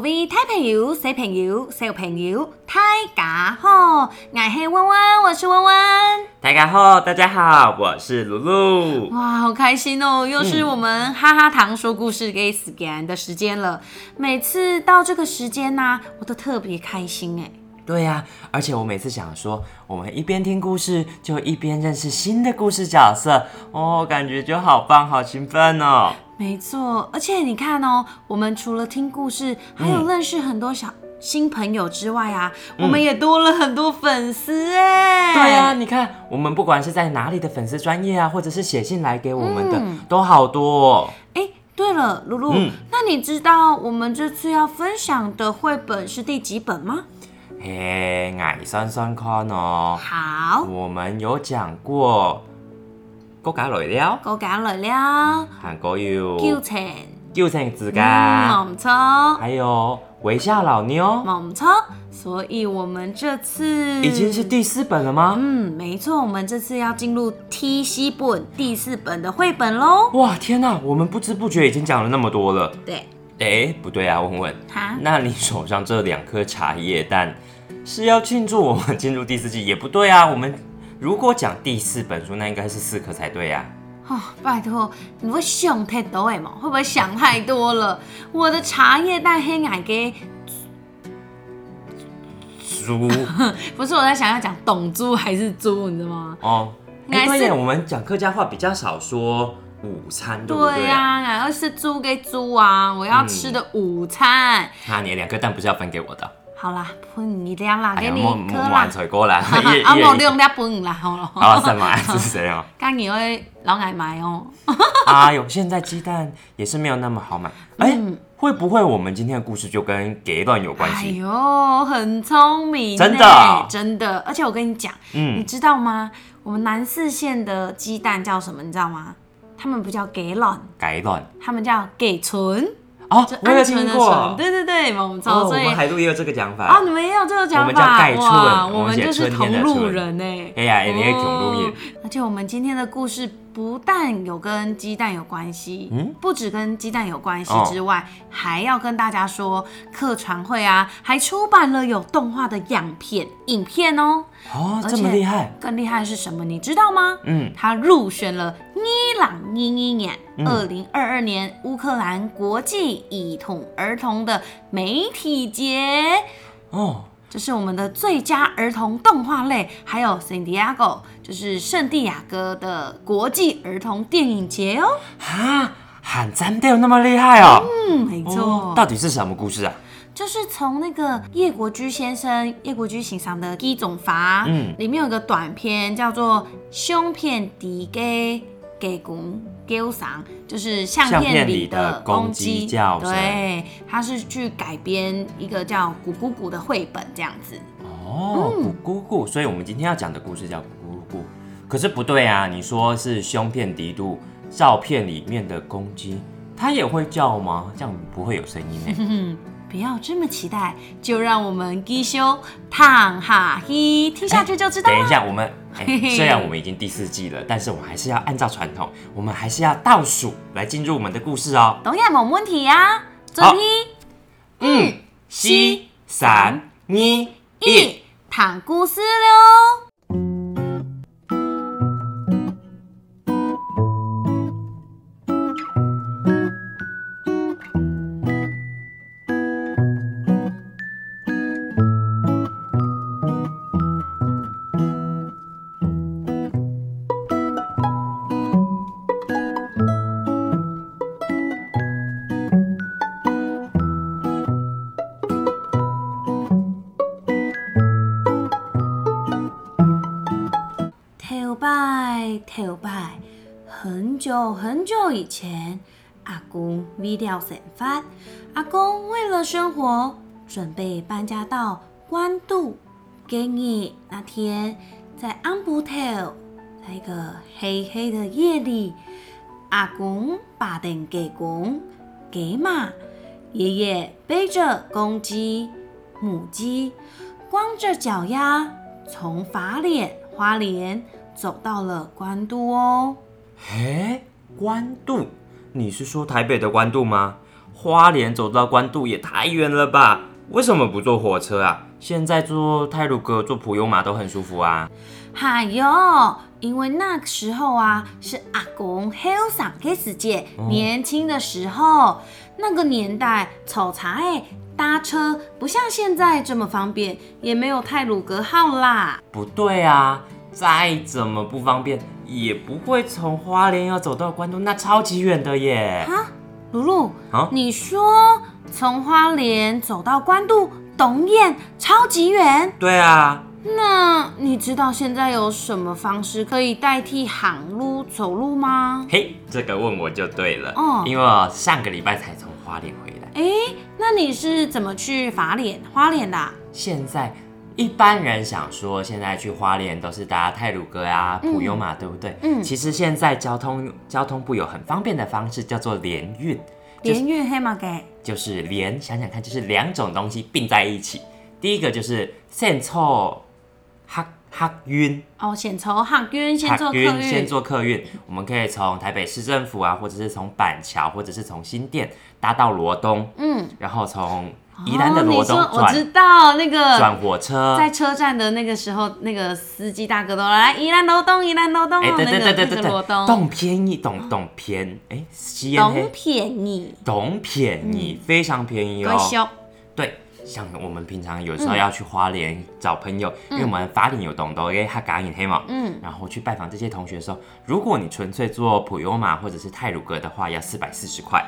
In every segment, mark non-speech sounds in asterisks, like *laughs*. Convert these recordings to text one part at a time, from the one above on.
各位小朋友、小朋友、小朋友，大家好！我是温温，我是温温。大家好，大家好，我是露露。哇，好开心哦！又是我们哈哈糖说故事给 s c a n 的时间了。每次到这个时间呢，我都特别开心哎。对呀，而且我每次想说，我们一边听故事，就一边认识新的故事角色哦，感觉就好棒，好兴奋哦！没错，而且你看哦，我们除了听故事，还有认识很多小新朋友之外啊，我们也多了很多粉丝哎。对啊，你看，我们不管是在哪里的粉丝专业啊，或者是写信来给我们的，都好多。哎，对了，露露，那你知道我们这次要分享的绘本是第几本吗？哎，矮酸酸看哦。好，我们有讲过。国家来了，国家来了，韩国有，九城，九城自家，嗯，不错，还有微笑老妞，不错，所以我们这次已经是第四本了吗？嗯，没错，我们这次要进入 T C 本第四本的绘本喽。哇，天哪，我们不知不觉已经讲了那么多了。对，哎，不对啊，问文，那你手上这两颗茶叶蛋是要庆祝我们进入第四季？也不对啊，我们。如果讲第四本书，那应该是四颗才对呀。啊，拜托，你会想太多吗？会不会想太多了？我的茶叶蛋黑矮给猪，*laughs* 不是我在想要讲懂猪还是猪，你知道吗？哦，因该我们讲客家话比较少说午餐，对呀、对？对呀，是猪给猪啊，我要吃的午餐。那你两个蛋不是要分给我的？好啦，半二两啦，给你。我唔还菜哥啦，*laughs* 啊，冇两两半啦，好咯。啊，真买，是谁哦。刚 *laughs* 年去老难买哦。*laughs* 哎呦，现在鸡蛋也是没有那么好买。哎，会不会我们今天的故事就跟给一段有关系？哎呦，很聪明，真的，真的。而且我跟你讲，嗯，你知道吗？我们南四县的鸡蛋叫什么？你知道吗？他们不叫给卵，给卵，他们叫给存。哦，我有听过，对对对，我们海陆也有这个讲法啊，你们也有这个讲法，哇，我们就是同路人哎，哎呀，也同路人，而且我们今天的故事。不但有跟鸡蛋有关系，嗯，不止跟鸡蛋有关系之外，还要跟大家说，客船会啊，还出版了有动画的样片影片哦，哦，这么厉害，更厉害的是什么？你知道吗？嗯，他入选了伊朗因一年二零二二年乌克兰国际一统儿童的媒体节哦。这是我们的最佳儿童动画类，还有 San d i 地 g o 就是圣地亚哥的国际儿童电影节哦。哈，喊站都有那么厉害哦！嗯，没错。到底是什么故事啊？就是从那个叶国居先生、叶国居行赏的第一种法，嗯，里面有个短片叫做《胸片底给》。给公给就是相片里的公鸡叫。对，它是去改编一个叫《咕咕咕》的绘本，这样子。哦，咕咕咕，所以我们今天要讲的故事叫《咕咕咕》。可是不对啊，你说是胸片底度照片里面的公鸡，它也会叫吗？这样不会有声音诶。*laughs* 不要这么期待，就让我们继续躺哈嘿，听下去就知道。等一下，我们虽然我们已经第四季了，但是我们还是要按照传统，我们还是要倒数来进入我们的故事哦。懂然没问题啊，准一，嗯，三二一，躺故事喽。很久以前，阿公微掉短发。阿公为了生活，准备搬家到关渡。给你那天，在安布特在个黑黑的夜里，阿公把灯给公给马。爷爷背着公鸡、母鸡，光着脚丫，从法脸花莲走到了关渡哦。嘿，关渡？你是说台北的关渡吗？花莲走到关渡也太远了吧？为什么不坐火车啊？现在坐泰鲁哥、坐普悠玛都很舒服啊。哈哟，因为那个时候啊，是阿公、阿婶给 s 姐年轻的时候，那个年代，炒茶、哎，搭车不像现在这么方便，也没有泰鲁格号啦。不对啊，再怎么不方便。也不会从花莲要走到关渡，那超级远的耶。啊，露露，你说从花莲走到关渡、东燕超级远？对啊。那你知道现在有什么方式可以代替航路走路吗？嘿，这个问我就对了。哦，因为我上个礼拜才从花莲回来。哎，那你是怎么去法莲、花莲的？现在。一般人想说，现在去花莲都是搭泰鲁哥啊、普悠玛，对不对？嗯。其实现在交通交通部有很方便的方式，叫做联运。联运黑马个？就是联，想想看，就是两种东西并在一起。第一个就是先坐哈哈运。哦，先坐哈运，先坐客运，先坐客运。我们可以从台北市政府啊，或者是从板桥，或者是从新店搭到罗东，嗯，然后从。宜兰的罗东转火车，在车站的那个时候，那个司机大哥都来宜兰罗东，宜兰罗东。哎，对对对对对，东便宜，懂懂便，哎，便宜，便宜，非常便宜哦。对，像我们平常有时候要去花莲找朋友，因为我们法典有懂得因为他港语黑嘛。嗯，然后去拜访这些同学的时候，如果你纯粹坐普悠玛或者是泰鲁格的话，要四百四十块。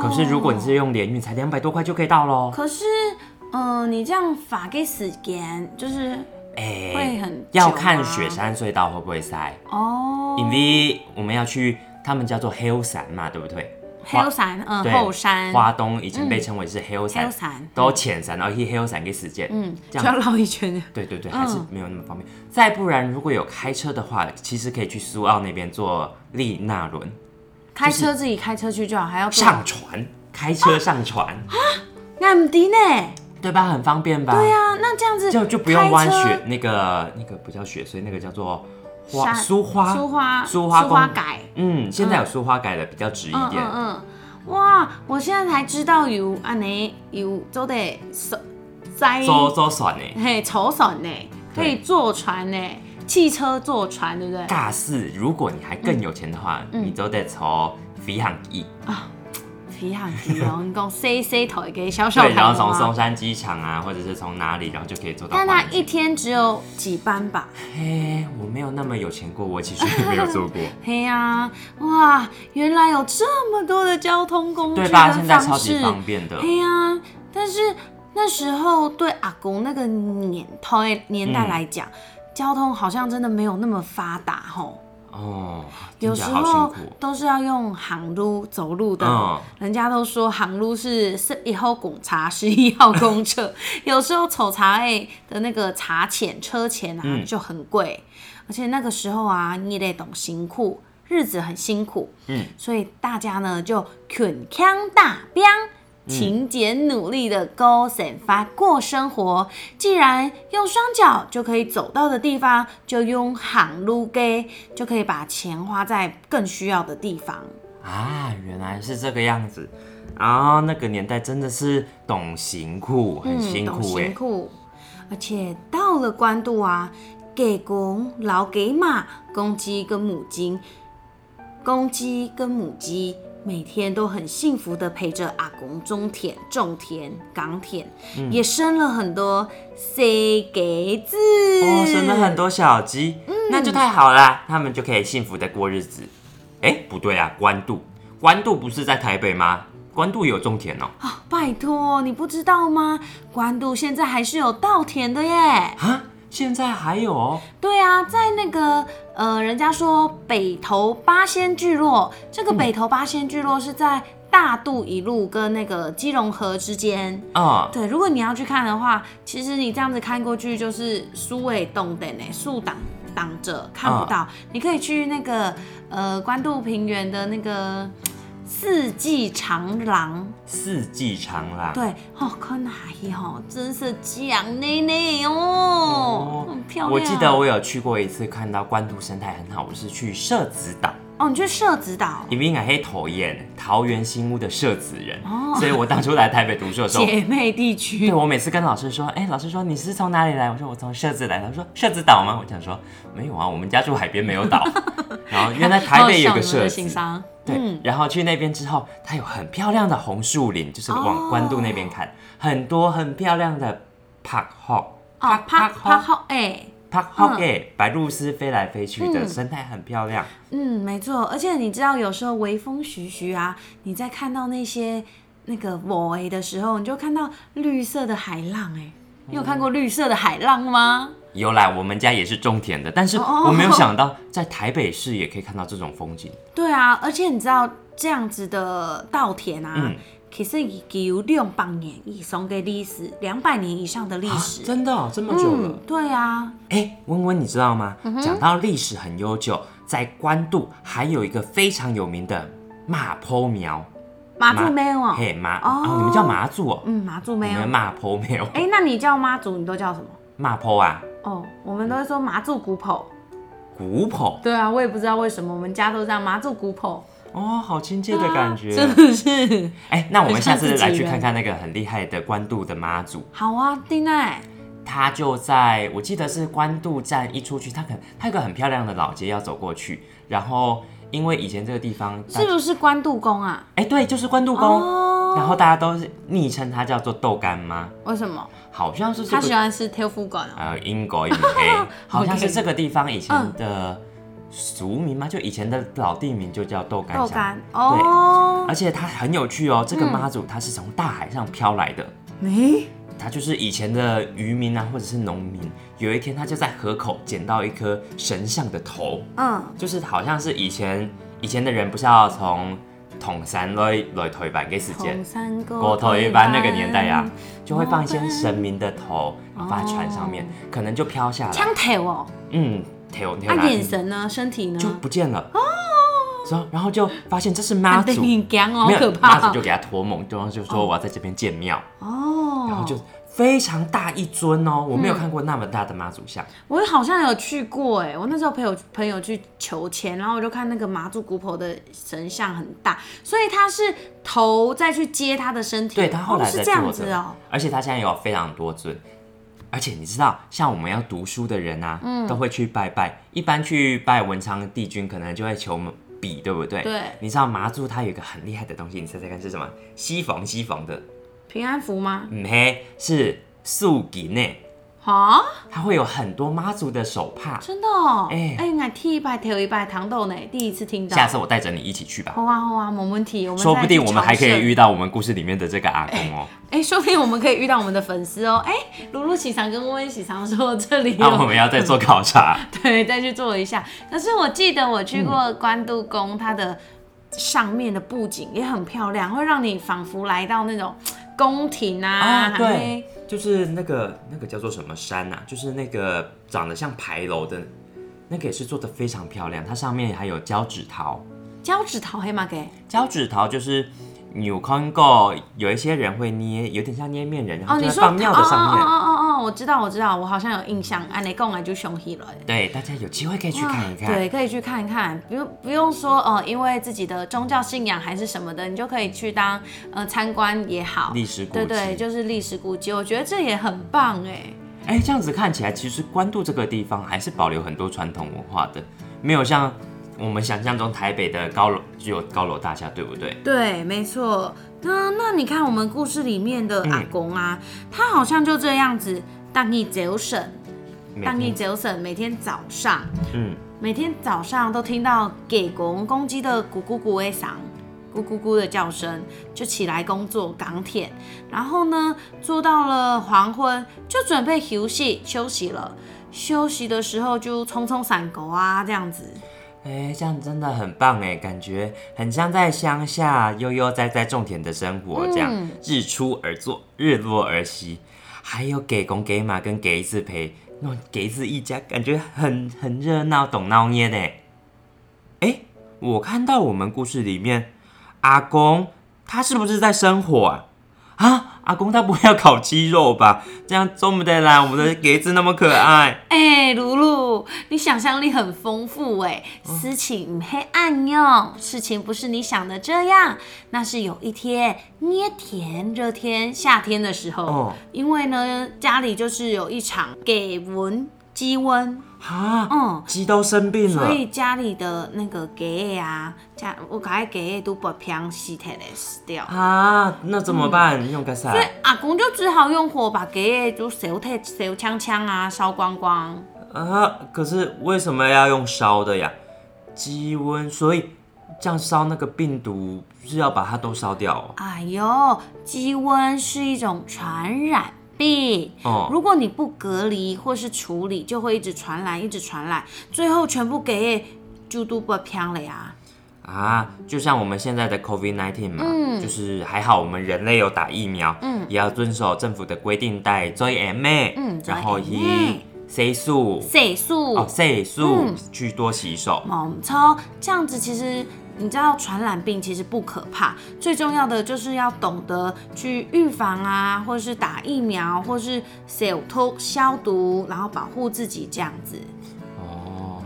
可是如果你是用联运，才两百多块就可以到喽。可是，嗯，你这样发给时间，就是，会很要看雪山隧道会不会塞哦。因为我们要去，他们叫做黑山嘛，对不对？黑山，嗯，后山。花东以前被称为是黑山，都浅山，而且黑山给时间，嗯，就要绕一圈。对对对，还是没有那么方便。再不然，如果有开车的话，其实可以去苏澳那边坐丽娜轮。开车自己开车去就好，还要上船，开车上船啊？那很低呢，对吧？很方便吧？对呀，那这样子就不用弯雪，那个那个不叫雪，所以那个叫做花苏花苏花苏花改。嗯，现在有苏花改的比较直一点。嗯，哇，我现在才知道有安尼有都得手船，坐坐船呢，嘿，坐船呢，可以坐船呢。汽车坐船，对不对？大四，如果你还更有钱的话，你都得从飞航一啊，飞航一，然后从 C C 投一小小的，对，然后从松山机场啊，或者是从哪里，然后就可以坐到。但他一天只有几班吧？嘿，我没有那么有钱过，我其实没有坐过。*laughs* 嘿呀，哇，原来有这么多的交通工具，对吧？现在超级方便的。嘿呀，但是那时候对阿公那个年，头年代来讲。交通好像真的没有那么发达吼，哦，有时候都是要用航路走路的。人家都说航路是十一后拱茶，十一号公车，有时候丑茶诶的那个茶钱车钱啊就很贵。而且那个时候啊，你得懂辛苦，日子很辛苦，嗯，所以大家呢就啃枪大兵。勤俭努力的过生活，既然用双脚就可以走到的地方，就用行路给就可以把钱花在更需要的地方啊！原来是这个样子啊！那个年代真的是懂行苦，很辛苦哎！而且到了官渡啊，给公老给马，公鸡跟母鸡，公鸡跟母鸡。每天都很幸福的陪着阿公种田、种田、港田，也生了很多 C 给子，哦，生了很多小鸡，那就太好了，他们就可以幸福的过日子。哎，不对啊，官渡，官渡不是在台北吗？官渡有种田哦？啊，拜托，你不知道吗？官渡现在还是有稻田的耶。啊？现在还有，对啊，在那个呃，人家说北投八仙聚落，这个北投八仙聚落是在大肚一路跟那个基隆河之间啊。对，如果你要去看的话，其实你这样子看过去就是苏尾洞，等呢，树挡挡着看不到，你可以去那个呃关渡平原的那个。四季长廊，四季长廊，对哦，看还有，真是讲内内哦，很漂亮。我记得我有去过一次，看到关渡生态很好，我是去社子岛。哦，你去社子岛，因为俺很头演桃园新屋的社子人，哦、所以我当初来台北读书的时候，姐妹地区。对，我每次跟老师说，哎，老师说你是从哪里来？我说我从社子来。他说社子岛吗？我想说没有啊，我们家住海边，没有岛。然后原来台北有个社子。*laughs* 然后去那边之后，它有很漂亮的红树林，就是往关渡那边看，很多很漂亮的 park hawk，park park park hawk，哎，a r 白鹭鸶飞来飞去的，生态很漂亮。嗯，没错，而且你知道有时候微风徐徐啊，你在看到那些那个 boy 的时候，你就看到绿色的海浪，哎，你有看过绿色的海浪吗？由来我们家也是种田的，但是我没有想到在台北市也可以看到这种风景。对啊，而且你知道这样子的稻田啊，其实已经有六百年，以送的历史两百年以上的历史。真的这么久了？对啊。哎，温温，你知道吗？讲到历史很悠久，在关渡还有一个非常有名的马坡苗。马祖庙哦，嘿马哦，你们叫马祖哦，嗯马祖庙，马坡苗。哎，那你叫妈祖，你都叫什么？妈婆啊！哦，我们都会说麻祖古婆。古婆？对啊，我也不知道为什么，我们家都这样麻祖古婆。哦，好亲切的感觉，真 *laughs* 的是。哎，那我们下次来去看看那个很厉害的官渡的妈祖。好啊，丁奈。他就在我记得是官渡站一出去，他可他有个很漂亮的老街要走过去，然后因为以前这个地方是不是官渡宫啊？哎，对，就是官渡宫。然后大家都是昵称它叫做豆干妈，为什么？好像是他喜欢吃 TF 官网，呃，英国 UK，*laughs* 好像是这个地方以前的俗名嘛，就以前的老地名就叫豆干。豆干，对，而且它很有趣哦，这个妈祖它是从大海上漂来的，没？它就是以前的渔民啊，或者是农民，有一天他就在河口捡到一颗神像的头，嗯，就是好像是以前以前的人不是要从。同山来来推板的时间，古推板那个年代呀，就会放一些神明的头，放在船上面，可能就飘下来。抢头哦！嗯，头头啊，眼神呢，身体呢，就不见了哦。然后就发现这是妈祖。没有，妈祖就给他托梦，就说我要在这边建庙哦，然后就。非常大一尊哦，我没有看过那么大的妈祖像。我好像有去过哎，我那时候陪我朋友去求签，然后我就看那个妈祖古婆的神像很大，所以他是头再去接他的身体，对他后来是这样子哦。而且他现在有非常多尊，而且你知道，像我们要读书的人啊，都会去拜拜。一般去拜文昌帝君，可能就会求笔，对不对？对。你知道麻祖他有一个很厉害的东西，你猜猜看是什么？西房西房的。平安符吗？嗯，嘿，是素吉呢。啊？它会有很多妈祖的手帕。真的哦。哎哎，唻剃一拜，踢一拜，糖豆呢？第一次听到。下次我带着你一起去吧。好啊好啊，没问题。我们说不定我们还可以遇到我们故事里面的这个阿公哦。哎，说不定我们可以遇到我们的粉丝哦。哎，露露喜常跟温温喜常说这里。那 *laughs* 我们要再做考察。*laughs* 对，再去做一下。可是我记得我去过关渡宫，它的上面的布景也很漂亮，会让你仿佛来到那种。宫廷啊，对，就是那个那个叫做什么山呐，就是那个长得像牌楼的，那个也是做的非常漂亮，它上面还有胶纸桃。胶纸桃嘿马给胶纸桃就是纽康扣，有一些人会捏，有点像捏面人，然后放在庙的上面。我知道，我知道，我好像有印象。安利过来就雄起了。对，大家有机会可以去看一看。对，可以去看一看，不用不用说哦，因为自己的宗教信仰还是什么的，你就可以去当呃参观也好，历史古迹，对对，就是历史古迹，我觉得这也很棒哎。哎，这样子看起来，其实关渡这个地方还是保留很多传统文化的，没有像。我们想象中台北的高楼就有高楼大厦，对不对？对，没错。那那你看我们故事里面的阿公啊，他好像就这样子，当一九省，当一九省，每天早上，嗯，每天早上都听到给公公鸡的咕咕咕的嗓，咕咕咕的叫声，就起来工作港铁，然后呢，做到了黄昏就准备休息休息了，休息的时候就冲冲散狗啊，这样子。哎，这样真的很棒哎，感觉很像在乡下悠悠哉哉种田的生活，这样日出而作，日落而息，还有给公给马跟给子陪，那给子一家感觉很很热闹，懂闹捏呢。的。哎，我看到我们故事里面阿公，他是不是在生火？啊，阿公他不会要烤鸡肉吧？*laughs* 这样中不得啦！我们的鸽子那么可爱。哎，露露，你想象力很丰富哎！事情黑暗哟，事情不是你想的这样。那是有一天，捏天热天夏天的时候，因为呢，家里就是有一场给蚊鸡瘟。啊，嗯，鸡都生病了，所以家里的那个鸡啊，家我感觉鸡都不偏死掉的死掉。啊，那怎么办？用个啥？所以阿公就只好用火把鸡就烧掉，烧枪枪啊，烧光光。啊，可是为什么要用烧的呀？鸡瘟，所以这样烧那个病毒是要把它都烧掉。哎呦，鸡瘟是一种传染。B，如果你不隔离或是处理，就会一直传染，一直传染，最后全部给就都不漂了呀。啊，就像我们现在的 c o v i d nineteen 嘛，嗯，就是还好我们人类有打疫苗，嗯，也要遵守政府的规定戴 n m a 嗯，然后 C 素 c 素，哦，C 素，去多洗手。哦，超这样子其实。你知道传染病其实不可怕，最重要的就是要懂得去预防啊，或是打疫苗，或是消毒、消毒，然后保护自己这样子。哦，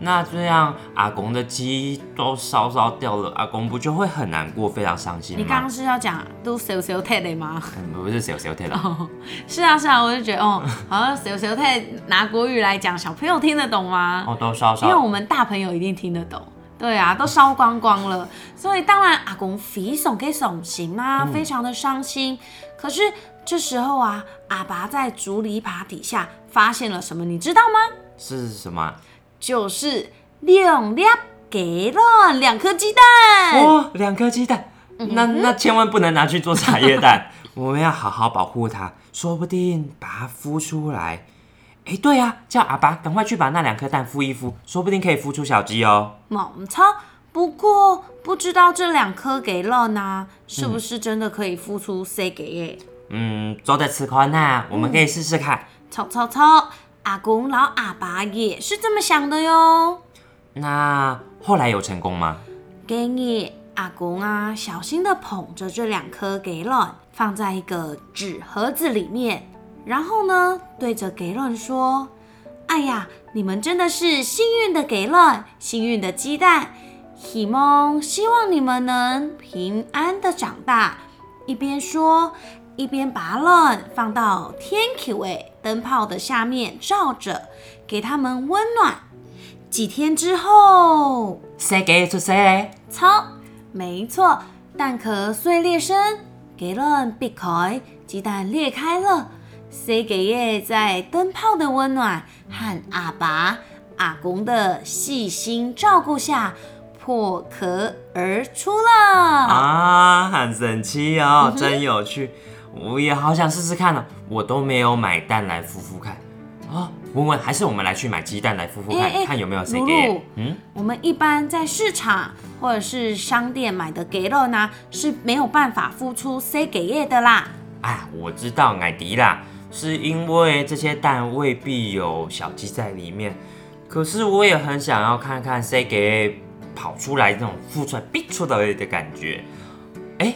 那这样阿公的鸡都烧烧掉了，阿公不就会很难过，非常伤心你刚刚是要讲都 o 消毒 t 的吗？不是消毒 te，是啊是啊，我就觉得哦，好像消毒 t 拿国语来讲，小朋友听得懂吗？哦，都烧烧，因为我们大朋友一定听得懂。对啊，都烧光光了，所以当然阿公非常可行吗？非常的伤心。可是这时候啊，阿爸在竹篱笆底下发现了什么？你知道吗？是什么？就是两粒，给了两颗鸡蛋。哇，两颗鸡蛋，那那千万不能拿去做茶叶蛋，*laughs* 我们要好好保护它，说不定把它孵出来。哎，对呀，叫阿爸赶快去把那两颗蛋孵一孵，说不定可以孵出小鸡哦。猛超，不过不知道这两颗给卵呢，是不是真的可以孵出小鸡耶？嗯，做的此看呐，我们可以试试看。超超超，阿公老阿爸也是这么想的哟。那后来有成功吗？给你阿公啊，小心的捧着这两颗给卵，放在一个纸盒子里面。然后呢，对着给乐说：“哎呀，你们真的是幸运的给乐，幸运的鸡蛋。希梦希望你们能平安的长大。”一边说，一边把乐放到天体位灯泡的下面照着，给他们温暖。几天之后，谁给出谁？操，没错，蛋壳碎裂声，给乐闭口，鸡蛋裂开了。C 给液在灯泡的温暖和阿爸、阿公的细心照顾下破壳而出了啊，很神奇哦，真有趣，我也好想试试看呢，我都没有买蛋来孵孵看啊，文文，还是我们来去买鸡蛋来孵孵看，看有没有 C 给？嗯，我们一般在市场或者是商店买的给肉呢是没有办法孵出 C 给液的啦，哎，我知道艾迪啦。是因为这些蛋未必有小鸡在里面，可是我也很想要看看谁给跑出来这种孵出来逼出的感觉。哎，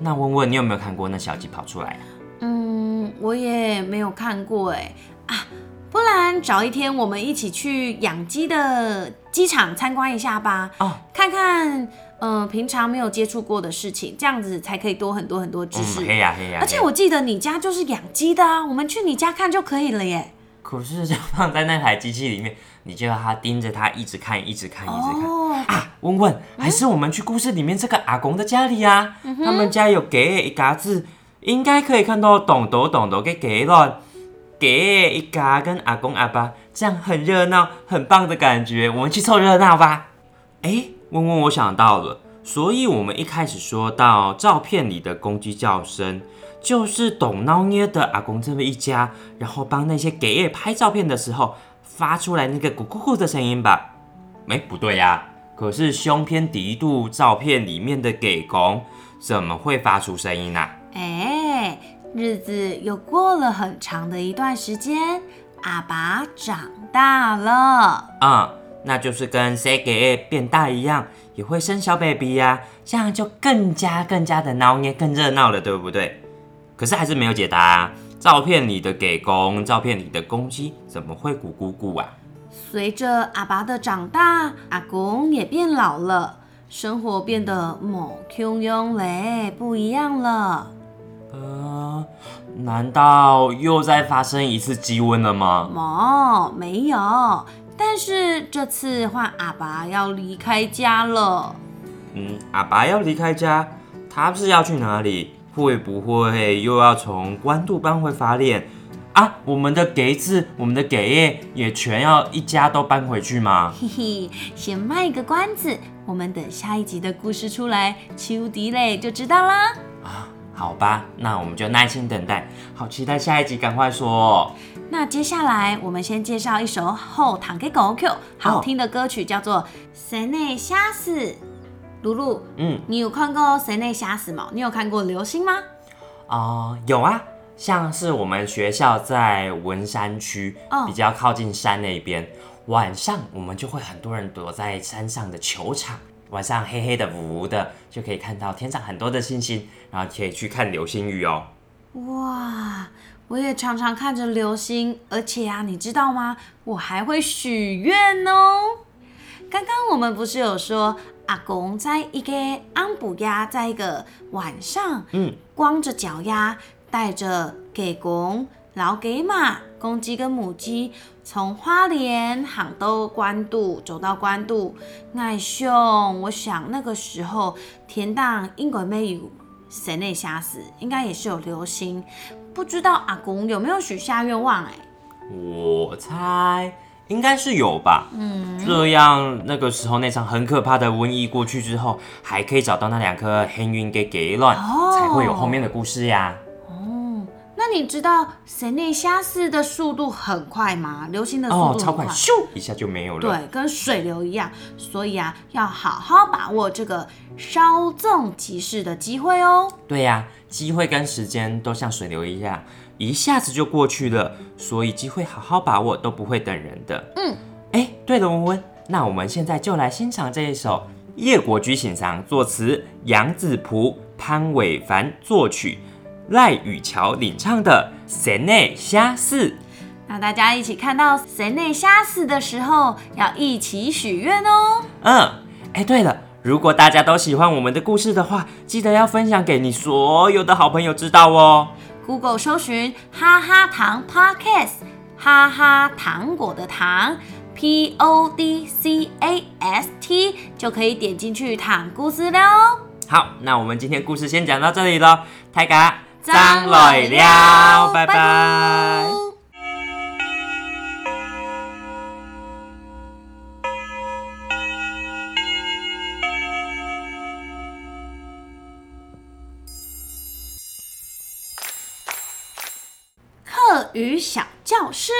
那问问你有没有看过那小鸡跑出来？嗯，我也没有看过哎啊，不然找一天我们一起去养鸡的鸡场参观一下吧。哦，看看。嗯，平常没有接触过的事情，这样子才可以多很多很多知识。黑呀黑呀！而且我记得你家就是养鸡的啊，我们去你家看就可以了耶。可是放在那台机器里面，你就要他盯着它一直看，一直看，一直看啊！问问，还是我们去故事里面这个阿公的家里呀？他们家有给一嘎子，应该可以看到懂董懂多给一了。给一嘎跟阿公阿爸，这样很热闹，很棒的感觉。我们去凑热闹吧？哎。嗡嗡，我想到了，所以我们一开始说到照片里的公鸡叫声，就是懂猫捏的阿公这么一家，然后帮那些给爷拍照片的时候发出来那个咕咕咕的声音吧。哎，不对呀，可是胸片第一度照片里面的给公怎么会发出声音呢？哎，日子又过了很长的一段时间，阿爸长大了啊。那就是跟谁 a 变大一样，也会生小 baby 呀，这样就更加更加的闹捏，更热闹了，对不对？可是还是没有解答。照片里的给公，照片里的公鸡怎么会咕咕咕啊？随着阿爸的长大，阿公也变老了，生活变得某 Q 庸嘞，不一样了。呃，难道又再发生一次鸡瘟了吗？冇，没有。但是这次换阿爸要离开家了。嗯，阿爸要离开家，他是要去哪里？会不会又要从官渡搬回发电？啊，我们的给子，我们的给也全要一家都搬回去吗？嘿嘿，先卖个关子，我们等下一集的故事出来，七无敌嘞就知道啦。啊，好吧，那我们就耐心等待，好期待下一集，赶快说。那接下来我们先介绍一首后堂给狗 Q 好听的歌曲，叫做《谁内瞎死》。露露，嗯，你有看过《谁内瞎死》吗？你有看过流星吗？啊，有啊，像是我们学校在文山区，比较靠近山那边，晚上我们就会很多人躲在山上的球场，晚上黑黑的、雾的，就可以看到天上很多的星星，然后可以去看流星雨哦。哇！我也常常看着流星，而且啊，你知道吗？我还会许愿哦。刚刚我们不是有说，阿公在一个安部鸭在一个晚上，嗯，光着脚丫，带着给公老给马公鸡跟母鸡，从花莲杭都官渡走到官渡爱秀。我想那个时候，田淡应该没有神内瞎死，应该也是有流星。不知道阿公有没有许下愿望哎，我猜应该是有吧。嗯，这样那个时候那场很可怕的瘟疫过去之后，还可以找到那两颗黑云给给卵，才会有后面的故事呀。那你知道神内消失的速度很快吗？流星的速度哦，超快，咻一下就没有了。对，跟水流一样，所以啊，要好好把握这个稍纵即逝的机会哦。对呀，机会跟时间都像水流一样，一下子就过去了。所以机会好好把握，都不会等人的。嗯，哎，对了，温温，那我们现在就来欣赏这一首夜国居醒唱，作词杨子璞，潘伟凡作曲。赖雨桥领唱的《神内虾四》，那大家一起看到《神内虾四》的时候，要一起许愿哦。嗯，哎，对了，如果大家都喜欢我们的故事的话，记得要分享给你所有的好朋友知道哦。Google 搜寻“哈哈糖 Podcast”，哈哈糖果的糖 P O D C A S T 就可以点进去听故事了哦。好，那我们今天故事先讲到这里了，太嘎。张来了，拜拜。鳄鱼小教室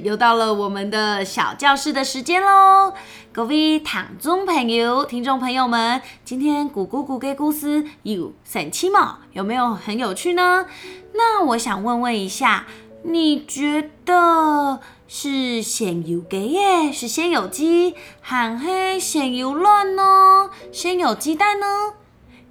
又到了我们的小教室的时间喽，各位躺中朋友、听众朋友们，今天古姑姑给故事有神奇帽，有没有很有趣呢？那我想问问一下，你觉得是先有鸡耶，是先有鸡，喊黑先有卵呢？先有鸡蛋呢？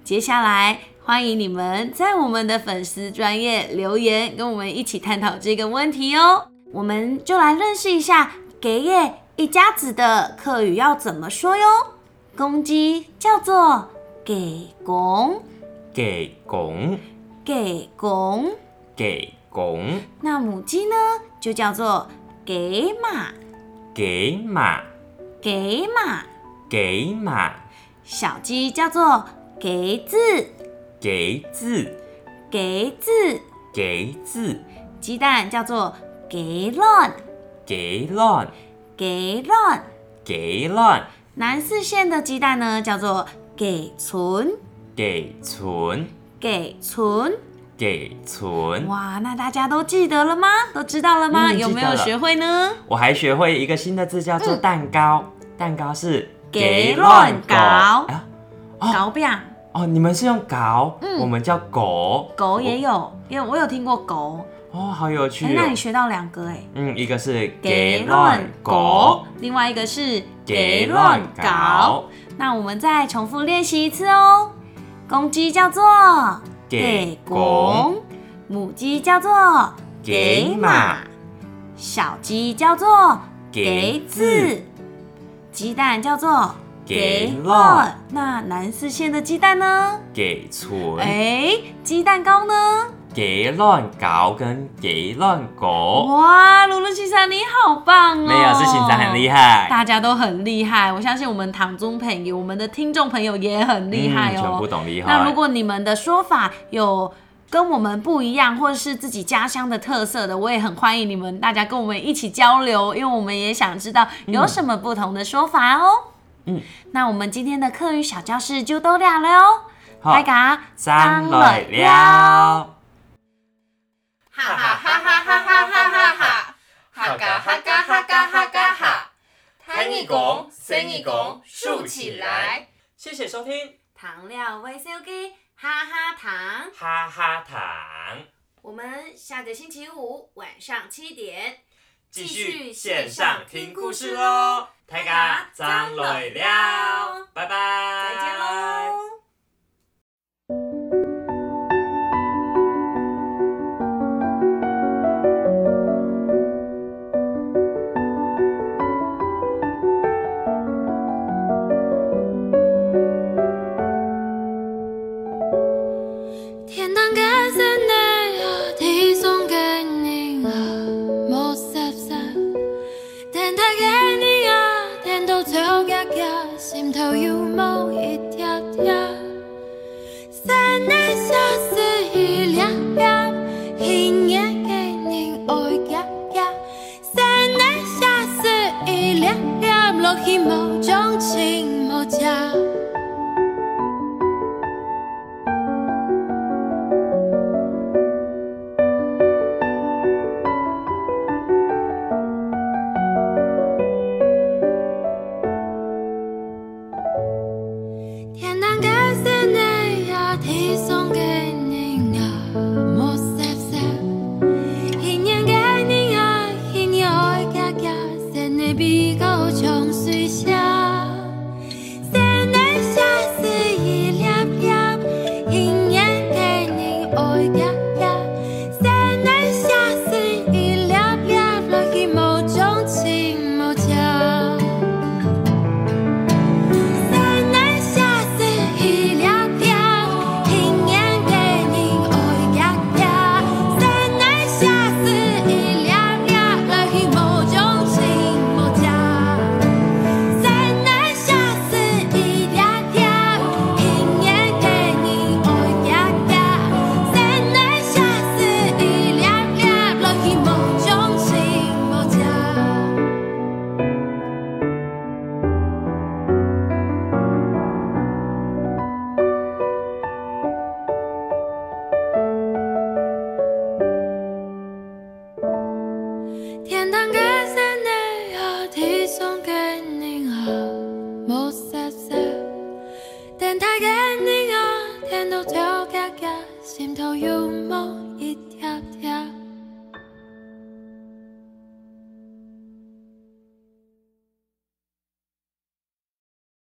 接下来。欢迎你们在我们的粉丝专业留言，跟我们一起探讨这个问题哦。我们就来认识一下“给耶一家子”的客语要怎么说哟。公鸡叫做“给公”，给公，给公，给公。那母鸡呢，就叫做“给马”，给马，给马，给马。小鸡叫做“给字”。给字，给字，给字，鸡蛋叫做给卵，给卵，给卵，给卵。南四县的鸡蛋呢，叫做给存，给存，给存，给存。哇，那大家都记得了吗？都知道了吗？有没有学会呢？我还学会一个新的字，叫做蛋糕。蛋糕是给乱搞，搞不搞？哦，你们是用“搞”，我们叫“狗”。狗也有，因为我有听过狗。哦，好有趣。那你学到两个哎。嗯，一个是“给乱狗，另外一个是“给乱搞”。那我们再重复练习一次哦。公鸡叫做“给公”，母鸡叫做“给马，小鸡叫做“给子”，鸡蛋叫做。给乱，那南四县的鸡蛋呢？给锤，哎，鸡蛋糕呢？给乱搞跟给乱搞，哇，鲁鲁先生你好棒哦！没有，是先生很厉害，大家都很厉害，我相信我们唐中朋友，我们的听众朋友也很厉害哦。全懂厉害。那如果你们的说法有跟我们不一样，或者是自己家乡的特色的，我也很欢迎你们大家跟我们一起交流，因为我们也想知道有什么不同的说法哦。嗯，那我们今天的课余小教室就都了了哦。好，三六六。哈哈哈哈哈哈哈哈哈哈，哈哈，哈哈，哈哈，哈哈，哈。你一弓，伸一竖起来。谢谢收听。糖料回收机，哈哈糖，哈哈糖。我们下个星期五晚上七点继续线上听故事喽。大家，张来了，拜拜，再见喽。若欠某种情。